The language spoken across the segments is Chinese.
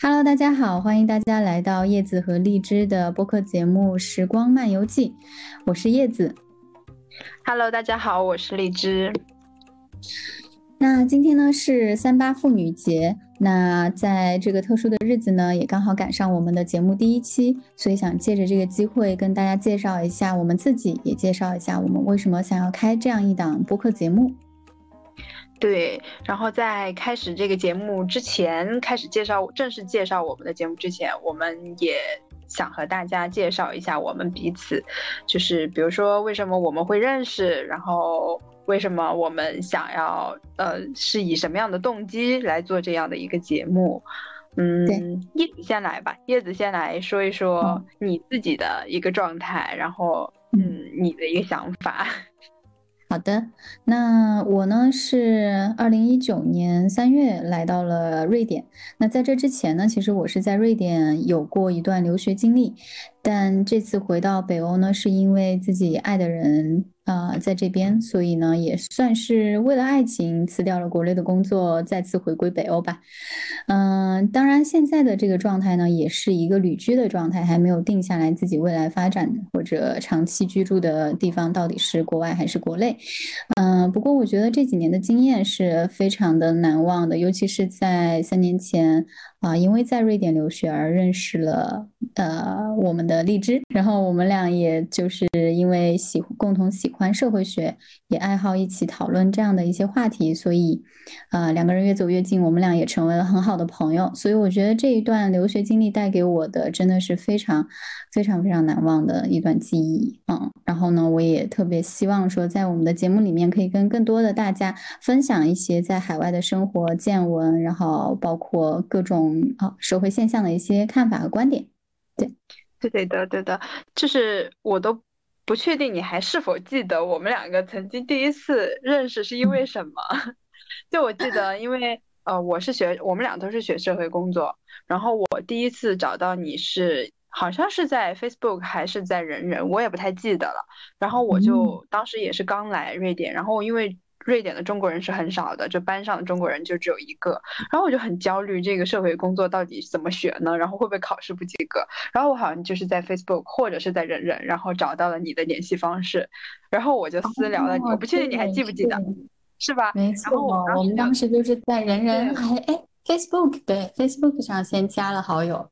Hello，大家好，欢迎大家来到叶子和荔枝的播客节目《时光漫游记》，我是叶子。Hello，大家好，我是荔枝。那今天呢是三八妇女节，那在这个特殊的日子呢，也刚好赶上我们的节目第一期，所以想借着这个机会跟大家介绍一下我们自己，也介绍一下我们为什么想要开这样一档播客节目。对，然后在开始这个节目之前，开始介绍正式介绍我们的节目之前，我们也想和大家介绍一下我们彼此，就是比如说为什么我们会认识，然后为什么我们想要，呃，是以什么样的动机来做这样的一个节目。嗯，叶子先来吧，叶子先来说一说你自己的一个状态，然后嗯，你的一个想法。好的，那我呢是二零一九年三月来到了瑞典。那在这之前呢，其实我是在瑞典有过一段留学经历，但这次回到北欧呢，是因为自己爱的人。啊，在这边，所以呢，也算是为了爱情辞掉了国内的工作，再次回归北欧吧。嗯，当然，现在的这个状态呢，也是一个旅居的状态，还没有定下来自己未来发展或者长期居住的地方到底是国外还是国内。嗯，不过我觉得这几年的经验是非常的难忘的，尤其是在三年前。啊，因为在瑞典留学而认识了呃我们的荔枝，然后我们俩也就是因为喜共同喜欢社会学，也爱好一起讨论这样的一些话题，所以呃两个人越走越近，我们俩也成为了很好的朋友。所以我觉得这一段留学经历带给我的真的是非常非常非常难忘的一段记忆。嗯，然后呢，我也特别希望说在我们的节目里面可以跟更多的大家分享一些在海外的生活见闻，然后包括各种。啊，社会现象的一些看法和观点，对，对对的，对的，就是我都不确定你还是否记得我们两个曾经第一次认识是因为什么？就我记得，因为呃，我是学，我们俩都是学社会工作，然后我第一次找到你是好像是在 Facebook 还是在人人，我也不太记得了。然后我就当时也是刚来瑞典，然后因为。瑞典的中国人是很少的，就班上的中国人就只有一个，然后我就很焦虑，这个社会工作到底怎么学呢？然后会不会考试不及格？然后我好像就是在 Facebook 或者是在人人，然后找到了你的联系方式，然后我就私聊了你，我不确定你还记不记得，是吧？没错，我们当时就是在人人还哎 Facebook 对 Facebook 上先加了好友，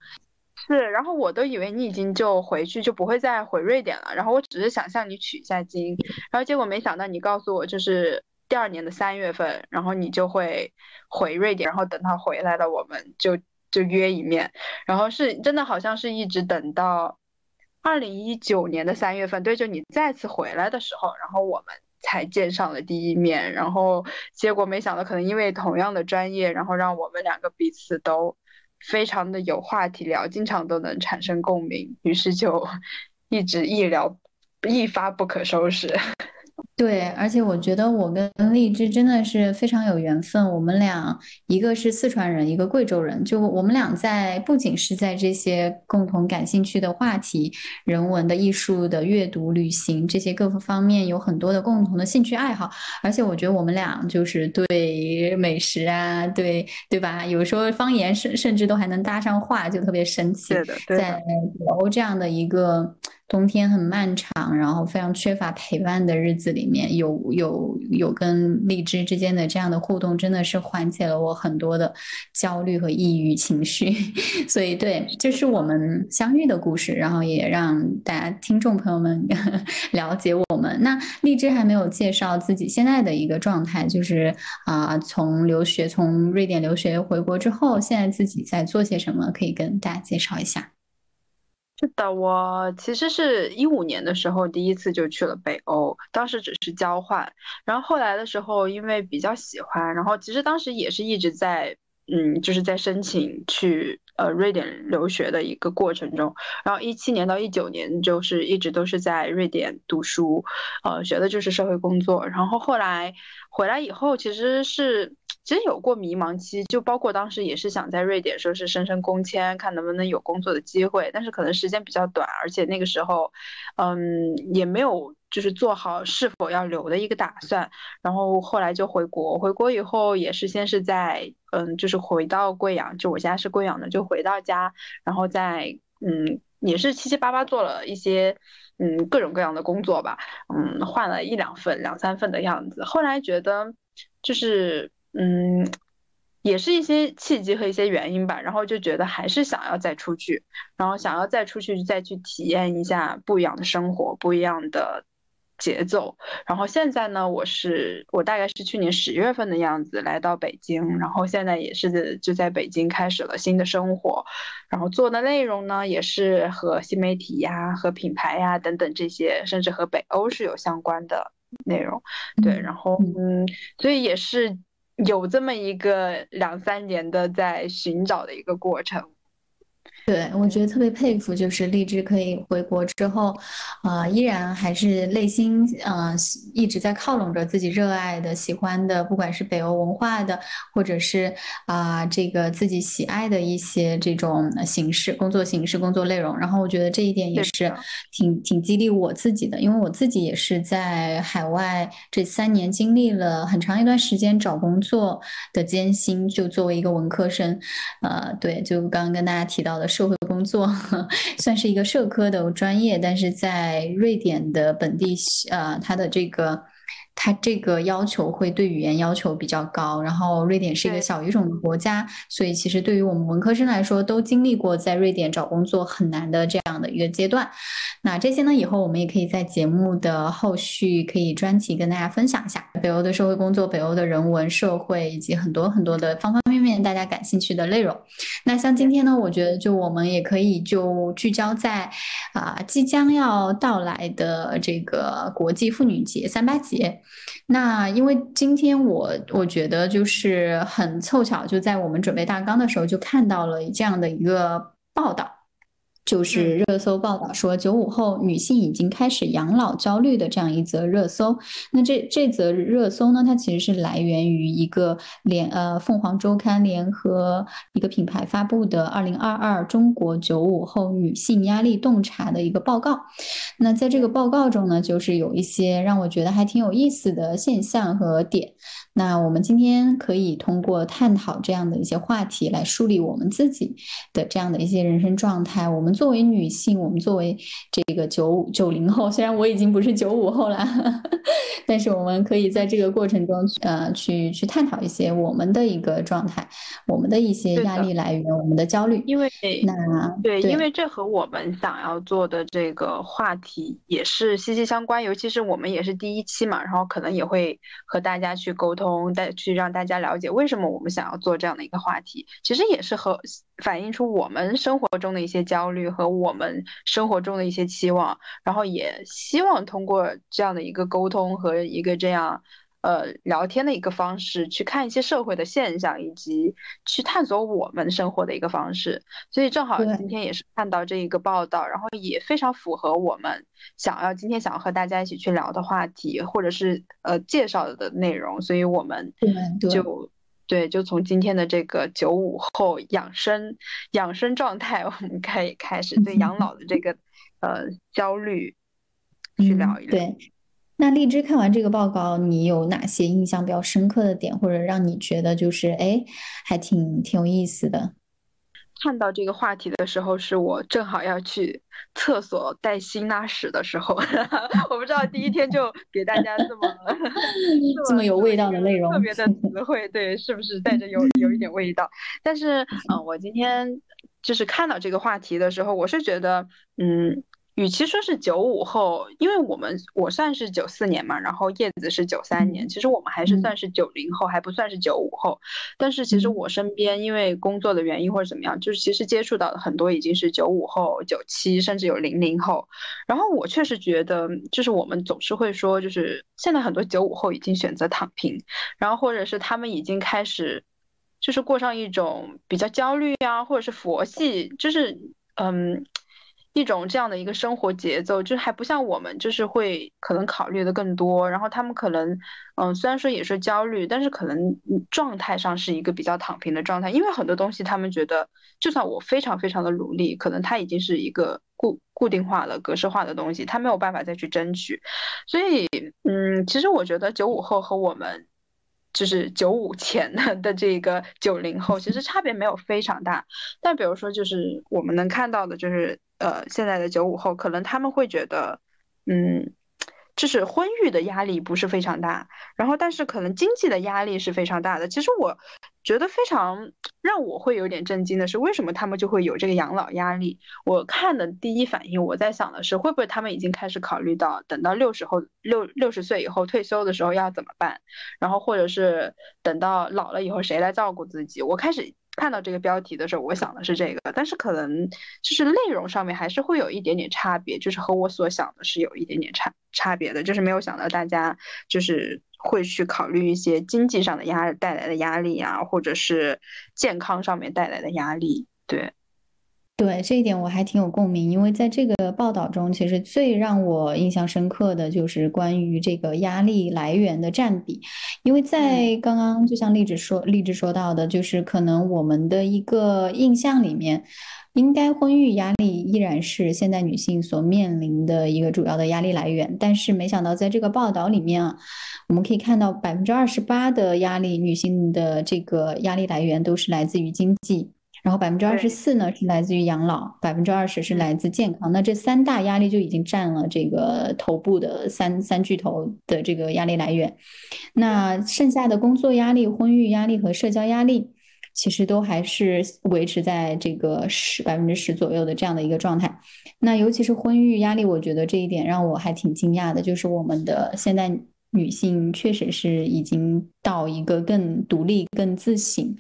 是，然后我都以为你已经就回去就不会再回瑞典了，然后我只是想向你取一下经，然后结果没想到你告诉我就是。第二年的三月份，然后你就会回瑞典，然后等他回来了，我们就就约一面。然后是真的，好像是一直等到二零一九年的三月份，对，就你再次回来的时候，然后我们才见上了第一面。然后结果没想到，可能因为同样的专业，然后让我们两个彼此都非常的有话题聊，经常都能产生共鸣，于是就 一直一聊一发不可收拾。对，而且我觉得我跟荔枝真的是非常有缘分。我们俩一个是四川人，一个贵州人，就我们俩在不仅是在这些共同感兴趣的话题、人文的、艺术的、阅读、旅行这些各个方面有很多的共同的兴趣爱好。而且我觉得我们俩就是对美食啊，对对吧？有时候方言甚甚至都还能搭上话，就特别神奇。在北欧这样的一个。冬天很漫长，然后非常缺乏陪伴的日子里面，有有有跟荔枝之间的这样的互动，真的是缓解了我很多的焦虑和抑郁情绪。所以，对，这是我们相遇的故事，然后也让大家听众朋友们 了解我们。那荔枝还没有介绍自己现在的一个状态，就是啊，从留学从瑞典留学回国之后，现在自己在做些什么，可以跟大家介绍一下。是的，我其实是一五年的时候第一次就去了北欧，当时只是交换，然后后来的时候因为比较喜欢，然后其实当时也是一直在，嗯，就是在申请去呃瑞典留学的一个过程中，然后一七年到一九年就是一直都是在瑞典读书，呃，学的就是社会工作，然后后来回来以后其实是。其实有过迷茫期，就包括当时也是想在瑞典说是升升工签，看能不能有工作的机会，但是可能时间比较短，而且那个时候，嗯，也没有就是做好是否要留的一个打算，然后后来就回国，回国以后也是先是在嗯，就是回到贵阳，就我家是贵阳的，就回到家，然后在嗯，也是七七八八做了一些嗯各种各样的工作吧，嗯，换了一两份、两三份的样子，后来觉得就是。嗯，也是一些契机和一些原因吧，然后就觉得还是想要再出去，然后想要再出去再去体验一下不一样的生活，不一样的节奏。然后现在呢，我是我大概是去年十月份的样子来到北京，然后现在也是就在北京开始了新的生活，然后做的内容呢也是和新媒体呀、和品牌呀等等这些，甚至和北欧是有相关的内容。对，然后嗯，所以也是。有这么一个两三年的在寻找的一个过程。对，我觉得特别佩服，就是荔枝可以回国之后，呃，依然还是内心，呃，一直在靠拢着自己热爱的、喜欢的，不管是北欧文化的，或者是啊，这个自己喜爱的一些这种形式、工作形式、工作内容。然后我觉得这一点也是挺挺激励我自己的，因为我自己也是在海外这三年经历了很长一段时间找工作的艰辛，就作为一个文科生，呃，对，就刚刚跟大家提到的。社会工作 算是一个社科的专业，但是在瑞典的本地，呃，它的这个。它这个要求会对语言要求比较高，然后瑞典是一个小语种的国家，所以其实对于我们文科生来说，都经历过在瑞典找工作很难的这样的一个阶段。那这些呢，以后我们也可以在节目的后续可以专题跟大家分享一下北欧的社会工作、北欧的人文社会以及很多很多的方方面面大家感兴趣的内容。那像今天呢，我觉得就我们也可以就聚焦在啊即将要到来的这个国际妇女节三八节。那因为今天我我觉得就是很凑巧，就在我们准备大纲的时候就看到了这样的一个报道。就是热搜报道说，九五后女性已经开始养老焦虑的这样一则热搜。那这这则热搜呢，它其实是来源于一个联呃凤凰周刊联合一个品牌发布的二零二二中国九五后女性压力洞察的一个报告。那在这个报告中呢，就是有一些让我觉得还挺有意思的现象和点。那我们今天可以通过探讨这样的一些话题来梳理我们自己的这样的一些人生状态。我们作为女性，我们作为这个九九零后，虽然我已经不是九五后了，但是我们可以在这个过程中，呃，去去探讨一些我们的一个状态，我们的一些压力来源，我们的焦虑。因为那对，因为这和我们想要做的这个话题也是息息相关。尤其是我们也是第一期嘛，然后可能也会和大家去沟通。带去让大家了解为什么我们想要做这样的一个话题，其实也是和反映出我们生活中的一些焦虑和我们生活中的一些期望，然后也希望通过这样的一个沟通和一个这样。呃，聊天的一个方式，去看一些社会的现象，以及去探索我们生活的一个方式。所以正好今天也是看到这一个报道，然后也非常符合我们想要今天想要和大家一起去聊的话题，或者是呃介绍的内容。所以我们就对，就从今天的这个九五后养生养生状态，我们可以开始对养老的这个呃焦虑去聊一聊。那荔枝看完这个报告，你有哪些印象比较深刻的点，或者让你觉得就是哎，还挺挺有意思的？看到这个话题的时候，是我正好要去厕所带薪拉屎的时候。我不知道第一天就给大家这么 这么有味道的内容，特别的词汇，对，是不是带着有有一点味道？但是，嗯，我今天就是看到这个话题的时候，我是觉得，嗯。与其说是九五后，因为我们我算是九四年嘛，然后叶子是九三年，其实我们还是算是九零后，还不算是九五后。但是其实我身边因为工作的原因或者怎么样，就是其实接触到的很多已经是九五后、九七，甚至有零零后。然后我确实觉得，就是我们总是会说，就是现在很多九五后已经选择躺平，然后或者是他们已经开始，就是过上一种比较焦虑啊，或者是佛系，就是嗯。一种这样的一个生活节奏，就还不像我们，就是会可能考虑的更多，然后他们可能，嗯，虽然说也是焦虑，但是可能状态上是一个比较躺平的状态，因为很多东西他们觉得，就算我非常非常的努力，可能它已经是一个固固定化的、格式化的东西，他没有办法再去争取，所以，嗯，其实我觉得九五后和我们。就是九五前的 的这个九零后，其实差别没有非常大。但比如说，就是我们能看到的，就是呃，现在的九五后，可能他们会觉得，嗯。就是婚育的压力不是非常大，然后但是可能经济的压力是非常大的。其实我觉得非常让我会有点震惊的是，为什么他们就会有这个养老压力？我看的第一反应，我在想的是，会不会他们已经开始考虑到等到六十后六六十岁以后退休的时候要怎么办？然后或者是等到老了以后谁来照顾自己？我开始。看到这个标题的时候，我想的是这个，但是可能就是内容上面还是会有一点点差别，就是和我所想的是有一点点差差别的，就是没有想到大家就是会去考虑一些经济上的压带来的压力啊，或者是健康上面带来的压力，对。对这一点我还挺有共鸣，因为在这个报道中，其实最让我印象深刻的就是关于这个压力来源的占比。因为在刚刚就像励志说，励志说到的，就是可能我们的一个印象里面，应该婚育压力依然是现代女性所面临的一个主要的压力来源。但是没想到在这个报道里面啊，我们可以看到百分之二十八的压力，女性的这个压力来源都是来自于经济。然后百分之二十四呢是来自于养老，百分之二十是来自健康。那这三大压力就已经占了这个头部的三三巨头的这个压力来源。那剩下的工作压力、婚育压力和社交压力，其实都还是维持在这个十百分之十左右的这样的一个状态。那尤其是婚育压力，我觉得这一点让我还挺惊讶的，就是我们的现代女性确实是已经到一个更独立、更自省。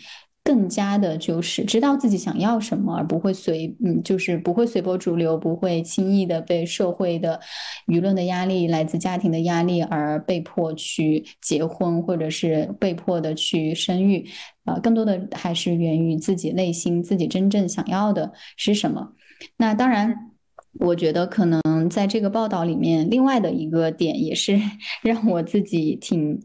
更加的就是知道自己想要什么，而不会随嗯，就是不会随波逐流，不会轻易的被社会的舆论的压力、来自家庭的压力而被迫去结婚，或者是被迫的去生育。呃，更多的还是源于自己内心，自己真正想要的是什么。那当然，我觉得可能在这个报道里面，另外的一个点也是 让我自己挺。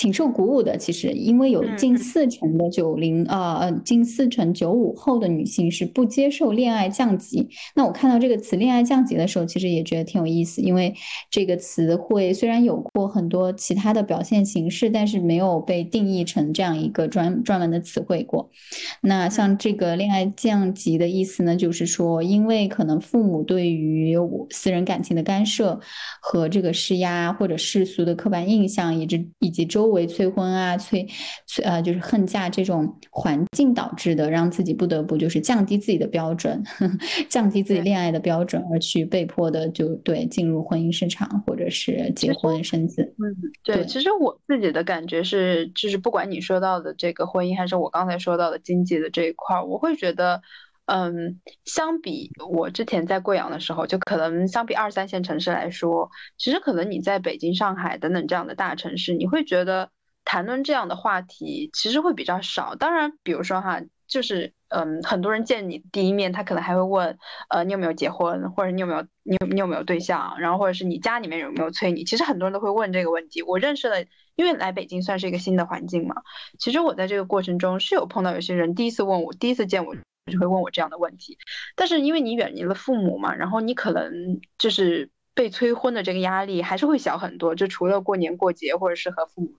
挺受鼓舞的，其实，因为有近四成的九零呃呃，近四成九五后的女性是不接受恋爱降级。那我看到这个词“恋爱降级”的时候，其实也觉得挺有意思，因为这个词汇虽然有过很多其他的表现形式，但是没有被定义成这样一个专专门的词汇过。那像这个“恋爱降级”的意思呢，就是说，因为可能父母对于私人感情的干涉和这个施压，或者世俗的刻板印象，以及以及周为催婚啊，催催呃，就是恨嫁这种环境导致的，让自己不得不就是降低自己的标准，降低自己恋爱的标准，而去被迫的就对进入婚姻市场或者是结婚生子。嗯，对，其实我自己的感觉是，就是不管你说到的这个婚姻，还是我刚才说到的经济的这一块，我会觉得。嗯，相比我之前在贵阳的时候，就可能相比二三线城市来说，其实可能你在北京、上海等等这样的大城市，你会觉得谈论这样的话题其实会比较少。当然，比如说哈，就是嗯，很多人见你第一面，他可能还会问，呃，你有没有结婚，或者你有没有你有你有没有对象，然后或者是你家里面有没有催你。其实很多人都会问这个问题。我认识的，因为来北京算是一个新的环境嘛，其实我在这个过程中是有碰到有些人第一次问我，第一次见我。就会问我这样的问题，但是因为你远离了父母嘛，然后你可能就是被催婚的这个压力还是会小很多。就除了过年过节或者是和父母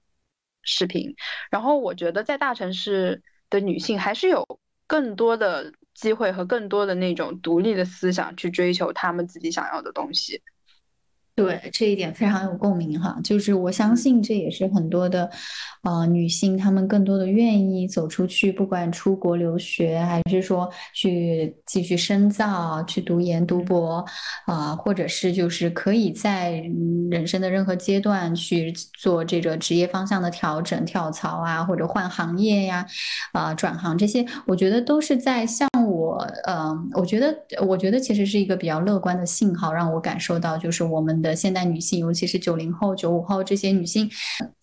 视频，然后我觉得在大城市的女性还是有更多的机会和更多的那种独立的思想去追求她们自己想要的东西。对这一点非常有共鸣哈，就是我相信这也是很多的，呃，女性她们更多的愿意走出去，不管出国留学，还是说去继续深造、去读研读博，啊，或者是就是可以在人生的任何阶段去做这个职业方向的调整、跳槽啊，或者换行业呀，啊，转行这些，我觉得都是在向我，嗯，我觉得，我觉得其实是一个比较乐观的信号，让我感受到就是我们的。的现代女性，尤其是九零后、九五后这些女性，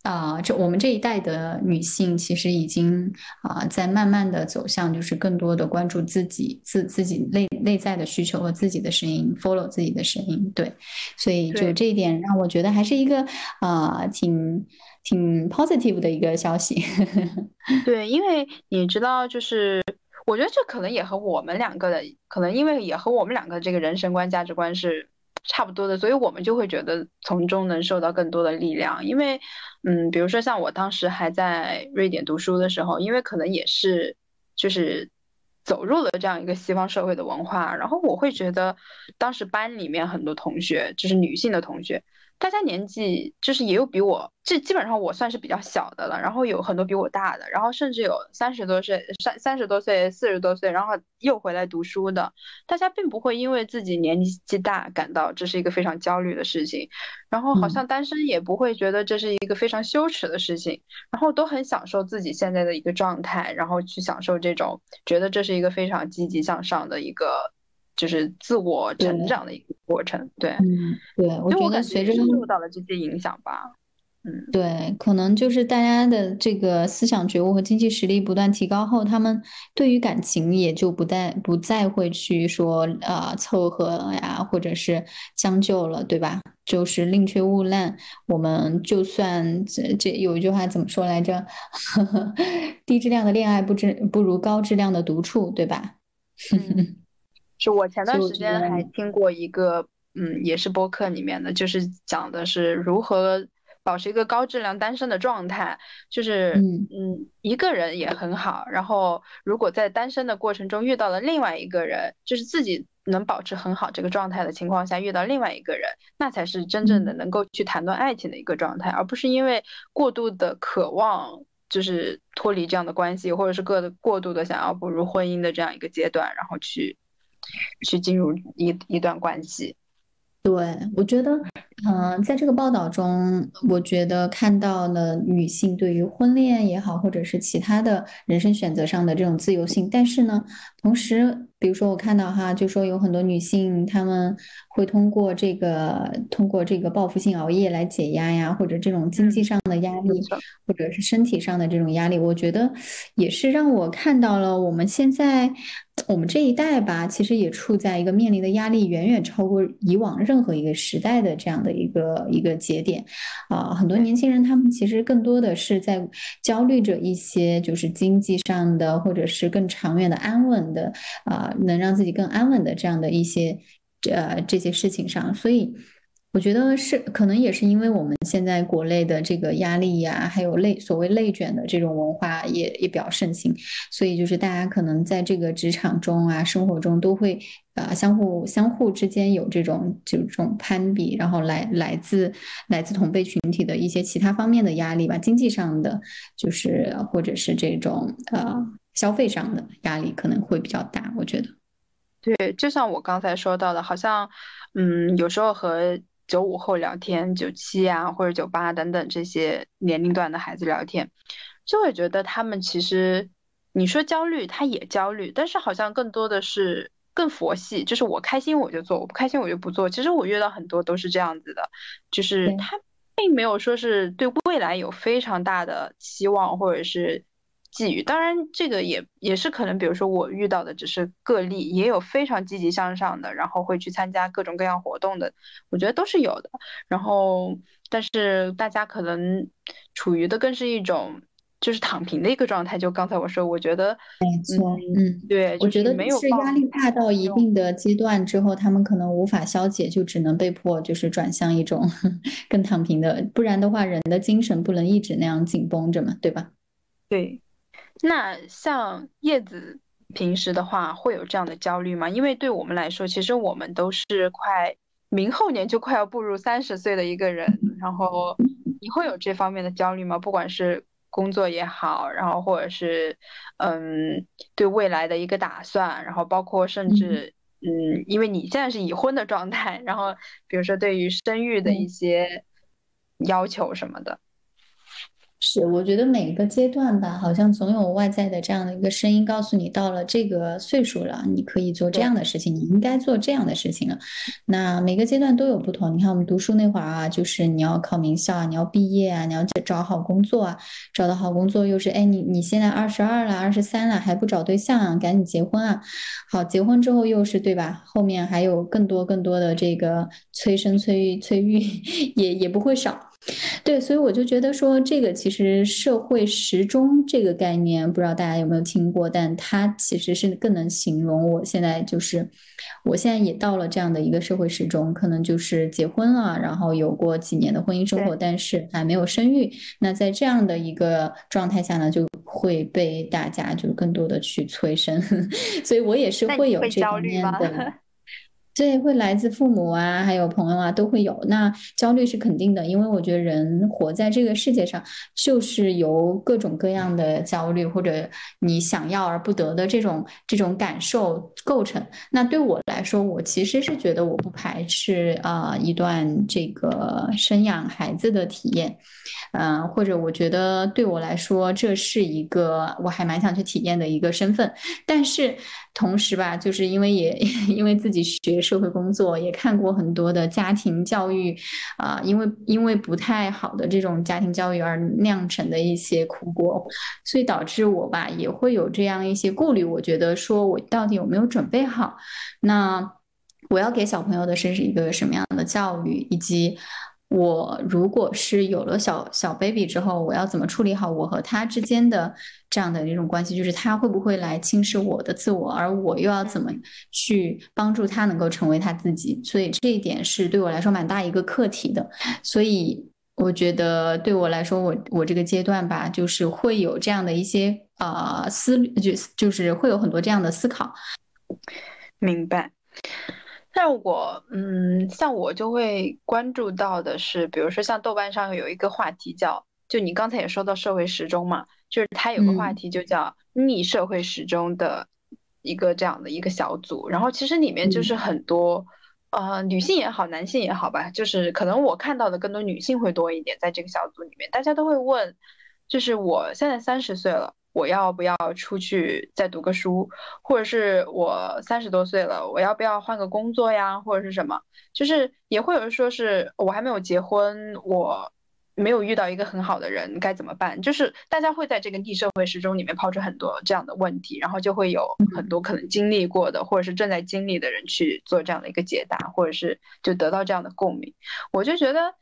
啊，这我们这一代的女性其实已经啊，在慢慢的走向就是更多的关注自己自自己内内在的需求和自己的声音，follow 自己的声音。对，所以就这一点让我觉得还是一个啊，挺挺 positive 的一个消息。对，因为你知道，就是我觉得这可能也和我们两个的，可能因为也和我们两个这个人生观、价值观是。差不多的，所以我们就会觉得从中能受到更多的力量。因为，嗯，比如说像我当时还在瑞典读书的时候，因为可能也是就是走入了这样一个西方社会的文化，然后我会觉得当时班里面很多同学，就是女性的同学。大家年纪就是也有比我，这基本上我算是比较小的了，然后有很多比我大的，然后甚至有三十多岁、三三十多岁、四十多岁，然后又回来读书的。大家并不会因为自己年纪大感到这是一个非常焦虑的事情，然后好像单身也不会觉得这是一个非常羞耻的事情，然后都很享受自己现在的一个状态，然后去享受这种觉得这是一个非常积极向上的一个。就是自我成长的一个过程，对，嗯，对，我觉得随着受到了这些影响吧，嗯，对，可能就是大家的这个思想觉悟和经济实力不断提高后，他们对于感情也就不再不再会去说啊凑合呀，或者是将就了，对吧？就是宁缺毋滥，我们就算这这有一句话怎么说来着？低质量的恋爱不知不如高质量的独处，对吧？是我前段时间还听过一个，嗯，也是播客里面的，就是讲的是如何保持一个高质量单身的状态，就是嗯，一个人也很好，然后如果在单身的过程中遇到了另外一个人，就是自己能保持很好这个状态的情况下遇到另外一个人，那才是真正的能够去谈论爱情的一个状态，而不是因为过度的渴望，就是脱离这样的关系，或者是过过度的想要步入婚姻的这样一个阶段，然后去。去进入一一段关系，对我觉得，嗯，在这个报道中，我觉得看到了女性对于婚恋也好，或者是其他的人生选择上的这种自由性，但是呢，同时。比如说，我看到哈，就说有很多女性，她们会通过这个通过这个报复性熬夜来解压呀，或者这种经济上的压力，或者是身体上的这种压力，我觉得也是让我看到了我们现在我们这一代吧，其实也处在一个面临的压力远远超过以往任何一个时代的这样的一个一个节点啊。很多年轻人他们其实更多的是在焦虑着一些就是经济上的，或者是更长远的安稳的啊。能让自己更安稳的这样的一些，呃，这些事情上，所以我觉得是可能也是因为我们现在国内的这个压力呀，还有内所谓内卷的这种文化也也比较盛行，所以就是大家可能在这个职场中啊，生活中都会啊相互相互之间有这种这种攀比，然后来来自来自同辈群体的一些其他方面的压力吧，经济上的就是或者是这种呃。消费上的压力可能会比较大，我觉得。对，就像我刚才说到的，好像，嗯，有时候和九五后聊天、九七啊或者九八等等这些年龄段的孩子聊天，就会觉得他们其实，你说焦虑，他也焦虑，但是好像更多的是更佛系，就是我开心我就做，我不开心我就不做。其实我遇到很多都是这样子的，就是他并没有说是对未来有非常大的期望，或者是。寄予，当然这个也也是可能，比如说我遇到的只是个例，也有非常积极向上的，然后会去参加各种各样活动的，我觉得都是有的。然后，但是大家可能处于的更是一种就是躺平的一个状态。就刚才我说，我觉得没错，嗯，对，我觉得没有是压力大到一定的阶段之后，他们可能无法消解，就只能被迫就是转向一种 更躺平的，不然的话，人的精神不能一直那样紧绷着嘛，对吧？对。那像叶子平时的话会有这样的焦虑吗？因为对我们来说，其实我们都是快明后年就快要步入三十岁的一个人，然后你会有这方面的焦虑吗？不管是工作也好，然后或者是嗯对未来的一个打算，然后包括甚至嗯，因为你现在是已婚的状态，然后比如说对于生育的一些要求什么的。是，我觉得每个阶段吧，好像总有外在的这样的一个声音告诉你，到了这个岁数了，你可以做这样的事情，你应该做这样的事情了。那每个阶段都有不同。你看我们读书那会儿啊，就是你要考名校啊，你要毕业啊，你要找好工作啊，找到好工作又是哎，你你现在二十二了，二十三了还不找对象啊，赶紧结婚啊。好，结婚之后又是对吧？后面还有更多更多的这个催生催育催育，也也不会少。对，所以我就觉得说，这个其实社会时钟这个概念，不知道大家有没有听过，但它其实是更能形容我现在就是，我现在也到了这样的一个社会时钟，可能就是结婚了，然后有过几年的婚姻生活，但是还没有生育。那在这样的一个状态下呢，就会被大家就更多的去催生，所以我也是会有这方面的。对，会来自父母啊，还有朋友啊，都会有。那焦虑是肯定的，因为我觉得人活在这个世界上，就是由各种各样的焦虑或者你想要而不得的这种这种感受构成。那对我来说，我其实是觉得我不排斥啊一段这个生养孩子的体验，嗯，或者我觉得对我来说这是一个我还蛮想去体验的一个身份，但是。同时吧，就是因为也 因为自己学社会工作，也看过很多的家庭教育，啊，因为因为不太好的这种家庭教育而酿成的一些苦果，所以导致我吧也会有这样一些顾虑。我觉得说我到底有没有准备好？那我要给小朋友的是一个什么样的教育，以及。我如果是有了小小 baby 之后，我要怎么处理好我和他之间的这样的一种关系？就是他会不会来侵蚀我的自我，而我又要怎么去帮助他能够成为他自己？所以这一点是对我来说蛮大一个课题的。所以我觉得对我来说，我我这个阶段吧，就是会有这样的一些呃思虑，就就是会有很多这样的思考。明白。但我嗯，像我就会关注到的是，比如说像豆瓣上有一个话题叫，就你刚才也说到社会时钟嘛，就是它有个话题就叫逆社会时钟的一个这样的一个小组，然后其实里面就是很多呃女性也好，男性也好吧，就是可能我看到的更多女性会多一点，在这个小组里面，大家都会问，就是我现在三十岁了。我要不要出去再读个书，或者是我三十多岁了，我要不要换个工作呀，或者是什么？就是也会有人说是我还没有结婚，我没有遇到一个很好的人，该怎么办？就是大家会在这个逆社会时钟里面抛出很多这样的问题，然后就会有很多可能经历过的，或者是正在经历的人去做这样的一个解答，或者是就得到这样的共鸣。我就觉得，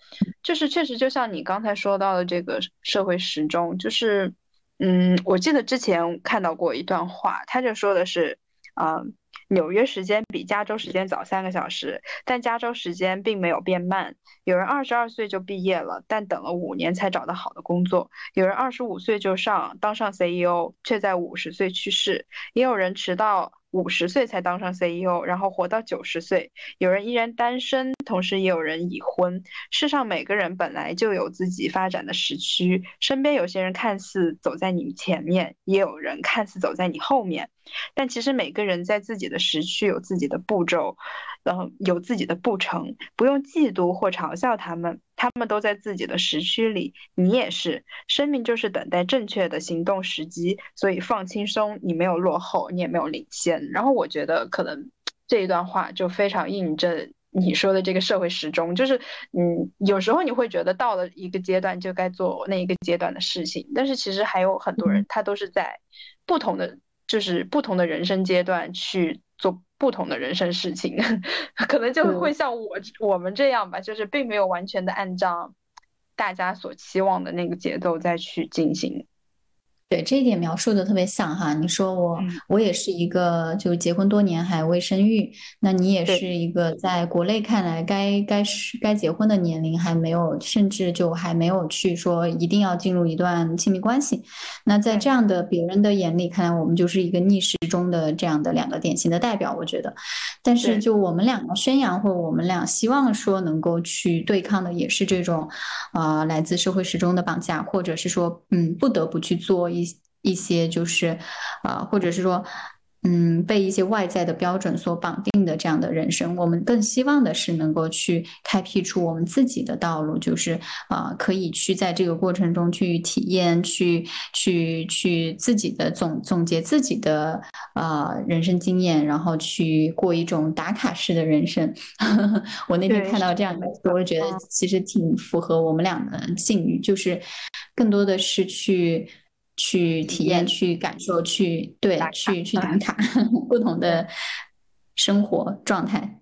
就是确实就像你刚才说到的这个社会时钟，就是。嗯，我记得之前看到过一段话，他就说的是，啊，纽约时间比加州时间早三个小时，但加州时间并没有变慢。有人二十二岁就毕业了，但等了五年才找到好的工作；有人二十五岁就上当上 CEO，却在五十岁去世；也有人迟到。五十岁才当上 CEO，然后活到九十岁。有人依然单身，同时也有人已婚。世上每个人本来就有自己发展的时区，身边有些人看似走在你前面，也有人看似走在你后面。但其实每个人在自己的时区有自己的步骤，然后有自己的不成，不用嫉妒或嘲笑他们。他们都在自己的时区里，你也是。生命就是等待正确的行动时机，所以放轻松，你没有落后，你也没有领先。然后我觉得可能这一段话就非常印证你说的这个社会时钟，就是嗯，有时候你会觉得到了一个阶段就该做那一个阶段的事情，但是其实还有很多人他都是在不同的就是不同的人生阶段去做。不同的人生事情，可能就会像我我们这样吧，就是并没有完全的按照大家所期望的那个节奏再去进行。对这一点描述的特别像哈，你说我我也是一个就结婚多年还未生育，那你也是一个在国内看来该该是该结婚的年龄还没有，甚至就还没有去说一定要进入一段亲密关系。那在这样的别人的眼里看来，我们就是一个逆时钟的这样的两个典型的代表，我觉得。但是就我们两个宣扬或者我们俩希望说能够去对抗的，也是这种啊来自社会时钟的绑架，或者是说嗯不得不去做。一一些就是，啊，或者是说，嗯，被一些外在的标准所绑定的这样的人生，我们更希望的是能够去开辟出我们自己的道路，就是啊，可以去在这个过程中去体验，去去去自己的总总结自己的啊人生经验，然后去过一种打卡式的人生。我那天看到这样的，我就觉得其实挺符合我们俩的境遇，就是更多的是去。去体验、去感受、去对、去去打卡 不同的生活状态。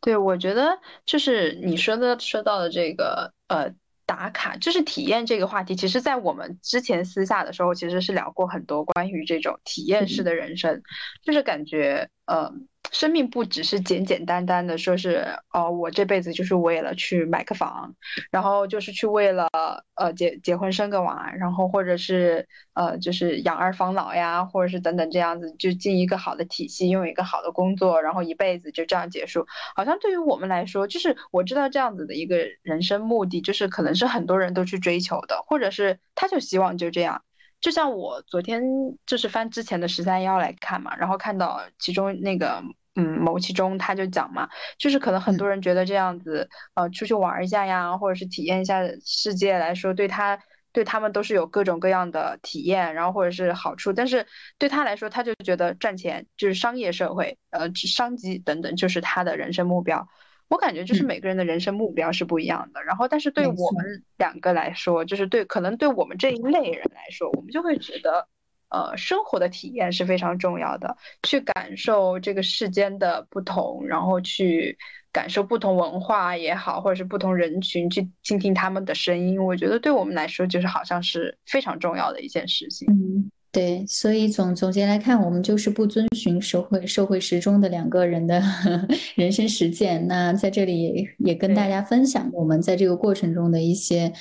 对，我觉得就是你说的说到的这个呃打卡，就是体验这个话题。其实，在我们之前私下的时候，其实是聊过很多关于这种体验式的人生，就是感觉呃。生命不只是简简单单的说是哦，我这辈子就是为了去买个房，然后就是去为了呃结结婚生个娃，然后或者是呃就是养儿防老呀，或者是等等这样子，就进一个好的体系，拥有一个好的工作，然后一辈子就这样结束。好像对于我们来说，就是我知道这样子的一个人生目的，就是可能是很多人都去追求的，或者是他就希望就这样。就像我昨天就是翻之前的十三幺来看嘛，然后看到其中那个嗯某其中他就讲嘛，就是可能很多人觉得这样子呃出去玩一下呀，或者是体验一下世界来说，对他对他们都是有各种各样的体验，然后或者是好处，但是对他来说，他就觉得赚钱就是商业社会呃商机等等就是他的人生目标。我感觉就是每个人的人生目标是不一样的，然后但是对我们两个来说，就是对可能对我们这一类人来说，我们就会觉得，呃，生活的体验是非常重要的，去感受这个世间的不同，然后去感受不同文化也好，或者是不同人群，去倾听他们的声音，我觉得对我们来说就是好像是非常重要的一件事情。嗯。对，所以总总结来看，我们就是不遵循社会社会时钟的两个人的 人生实践。那在这里也也跟大家分享我们在这个过程中的一些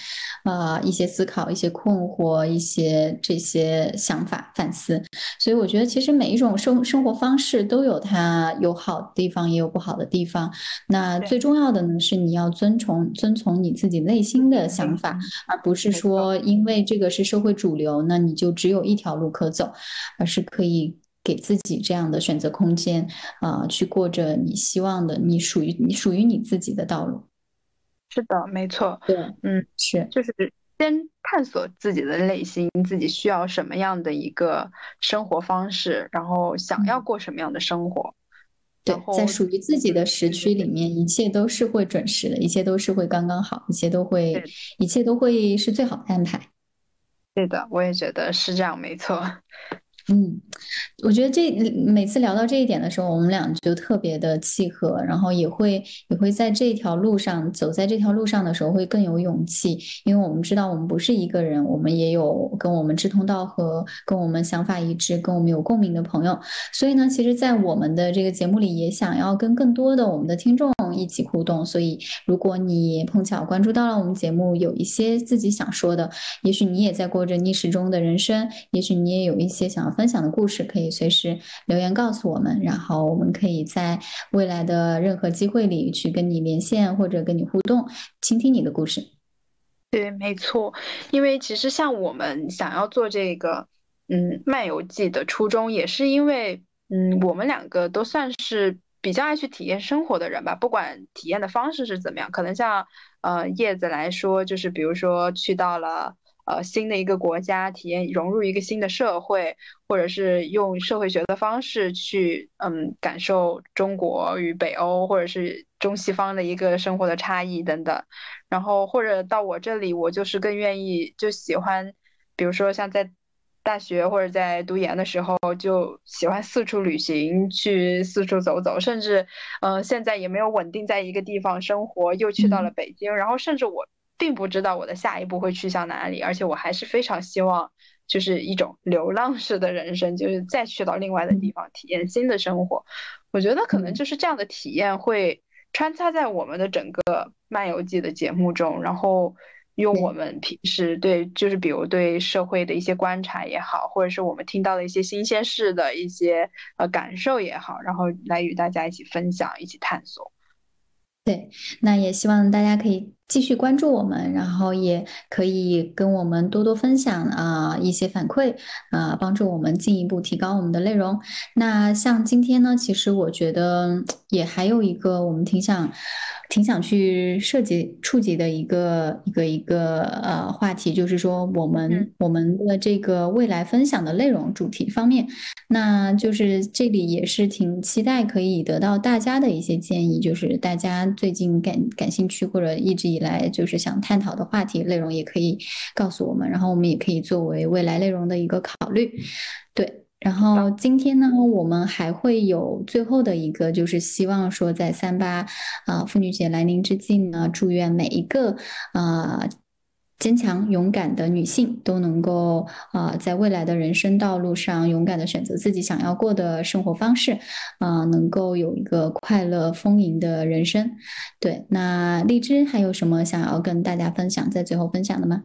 啊一些思考、一些困惑、一些这些想法反思。所以我觉得，其实每一种生生活方式都有它有好的地方，也有不好的地方。那最重要的呢，是你要遵从遵从你自己内心的想法，而不是说因为这个是社会主流，那你就只有一条路。不可走，而是可以给自己这样的选择空间啊，去过着你希望的、你属于你属于你自己的道路。是的，没错。对，嗯，是，就是先探索自己的内心，自己需要什么样的一个生活方式，然后想要过什么样的生活。对，在属于自己的时区里面，一切都是会准时的，一切都是会刚刚好，一切都会，一切都会是最好的安排。对的，我也觉得是这样，没错。嗯，我觉得这每次聊到这一点的时候，我们俩就特别的契合，然后也会也会在这条路上走在这条路上的时候会更有勇气，因为我们知道我们不是一个人，我们也有跟我们志同道合、跟我们想法一致、跟我们有共鸣的朋友。所以呢，其实，在我们的这个节目里，也想要跟更多的我们的听众一起互动。所以，如果你碰巧关注到了我们节目，有一些自己想说的，也许你也在过着逆时钟的人生，也许你也有一些想要。分享的故事可以随时留言告诉我们，然后我们可以在未来的任何机会里去跟你连线或者跟你互动，倾听你的故事。对，没错，因为其实像我们想要做这个，嗯，漫游记的初衷也是因为，嗯，我们两个都算是比较爱去体验生活的人吧，不管体验的方式是怎么样，可能像呃叶子来说，就是比如说去到了。呃，新的一个国家体验融入一个新的社会，或者是用社会学的方式去，嗯，感受中国与北欧或者是中西方的一个生活的差异等等。然后或者到我这里，我就是更愿意就喜欢，比如说像在大学或者在读研的时候，就喜欢四处旅行，去四处走走，甚至，嗯，现在也没有稳定在一个地方生活，又去到了北京，然后甚至我。并不知道我的下一步会去向哪里，而且我还是非常希望，就是一种流浪式的人生，就是再去到另外的地方体验新的生活。我觉得可能就是这样的体验会穿插在我们的整个漫游记的节目中，然后用我们平时对，就是比如对社会的一些观察也好，或者是我们听到的一些新鲜事的一些呃感受也好，然后来与大家一起分享，一起探索。对，那也希望大家可以继续关注我们，然后也可以跟我们多多分享啊一些反馈啊，帮助我们进一步提高我们的内容。那像今天呢，其实我觉得也还有一个我们挺想。挺想去涉及触及的一个一个一个呃话题，就是说我们我们的这个未来分享的内容主题方面，那就是这里也是挺期待可以得到大家的一些建议，就是大家最近感感兴趣或者一直以来就是想探讨的话题内容，也可以告诉我们，然后我们也可以作为未来内容的一个考虑，对。然后今天呢，我们还会有最后的一个，就是希望说，在三八啊妇女节来临之际呢，祝愿每一个啊坚强勇敢的女性都能够啊在未来的人生道路上勇敢的选择自己想要过的生活方式，啊能够有一个快乐丰盈的人生。对，那荔枝还有什么想要跟大家分享，在最后分享的吗？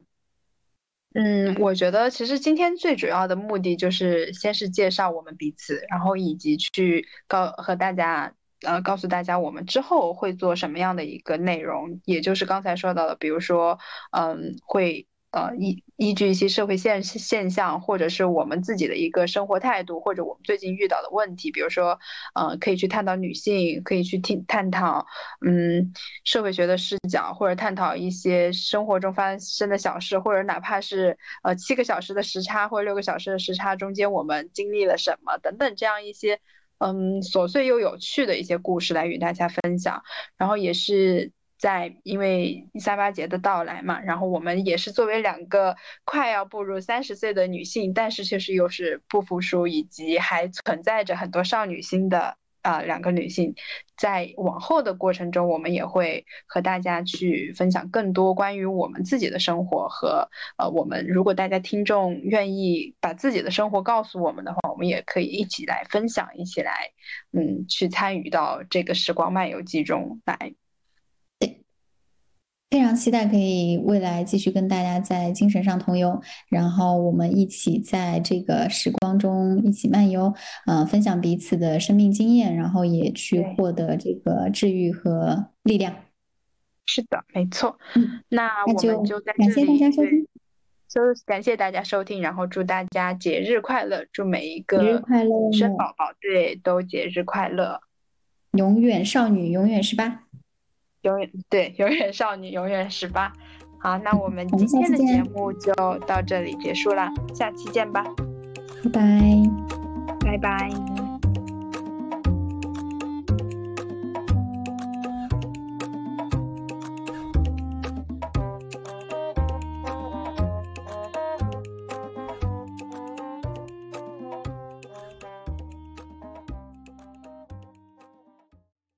嗯，我觉得其实今天最主要的目的就是先是介绍我们彼此，然后以及去告和大家呃告诉大家我们之后会做什么样的一个内容，也就是刚才说到的，比如说嗯会。呃，依依据一些社会现现象，或者是我们自己的一个生活态度，或者我们最近遇到的问题，比如说，呃，可以去探讨女性，可以去听探讨，嗯，社会学的视角，或者探讨一些生活中发生的小事，或者哪怕是呃七个小时的时差或者六个小时的时差中间我们经历了什么等等这样一些嗯琐碎又有趣的一些故事来与大家分享，然后也是。在因为三八节的到来嘛，然后我们也是作为两个快要步入三十岁的女性，但是确实又是不服输，以及还存在着很多少女心的啊两个女性，在往后的过程中，我们也会和大家去分享更多关于我们自己的生活和呃，我们如果大家听众愿意把自己的生活告诉我们的话，我们也可以一起来分享，一起来嗯去参与到这个时光漫游记中来。非常期待可以未来继续跟大家在精神上同游，然后我们一起在这个时光中一起漫游，呃，分享彼此的生命经验，然后也去获得这个治愈和力量。是的，没错。嗯，那我们就在感谢大家收听，就感谢大家收听，然后祝大家节日快乐，祝每一个节日快乐，生宝宝对都节日快乐，永远少女，永远十八。永远对，永远少女，永远十八。好，那我们今天的节目就到这里结束了，下期见吧，拜拜，拜拜。